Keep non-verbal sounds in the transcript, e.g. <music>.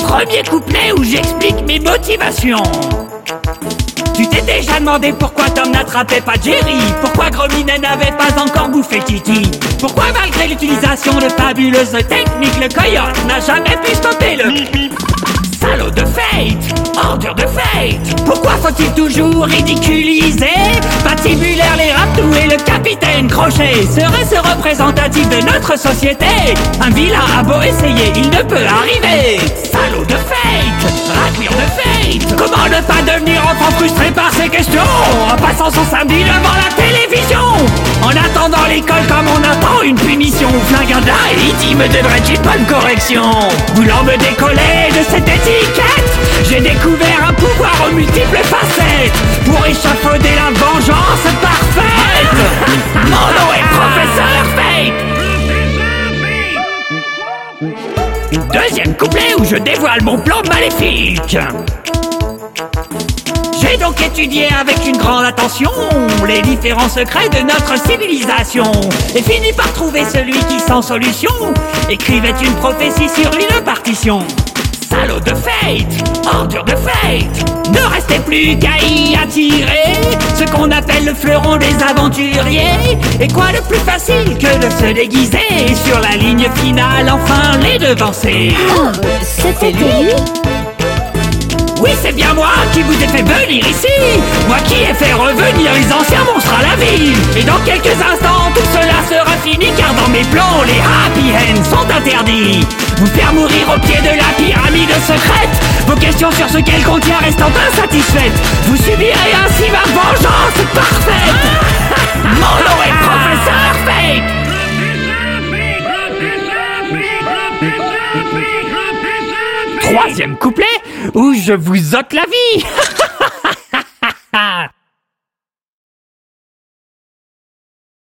Premier couplet où j'explique mes motivations. Tu t'es déjà demandé pourquoi Tom n'attrapait pas Jerry? Pourquoi Grominet n'avait pas encore bouffé Titi Pourquoi malgré l'utilisation de fabuleuses techniques Le coyote n'a jamais pu stopper le Salaud de fate Ordure de fate Pourquoi faut-il toujours ridiculiser? Patibulaire les raptous et le capitaine Crochet Serait-ce représentatif de notre société? Un vilain a beau essayer, il ne peut arriver pas devenir enfant frustré par ces questions En passant son samedi devant la télévision. En attendant l'école comme on attend une punition. Flingue un et me devrait-il pas une correction? Voulant me décoller de cette étiquette J'ai découvert un pouvoir aux multiples facettes. Pour échafauder la vengeance parfaite. Mon nom est Professeur Fate Deuxième couplet où je dévoile mon plan maléfique j'ai donc étudié avec une grande attention les différents secrets de notre civilisation et fini par trouver celui qui sans solution écrivait une prophétie sur une partition. Salaud de fate, ordure de fate, ne restait plus qu'à y attirer ce qu'on appelle le fleuron des aventuriers. Et quoi de plus facile que de se déguiser sur la ligne finale, enfin les devancer. Oh, c'était lui oui, c'est bien moi qui vous ai fait venir ici. Moi qui ai fait revenir les anciens monstres à la ville. Et dans quelques instants, tout cela sera fini Car dans mes plans, les happy ends sont interdits. Vous faire mourir au pied de la pyramide secrète. Vos questions sur ce qu'elle contient restant insatisfaites Troisième couplet où je vous ôte la vie <laughs>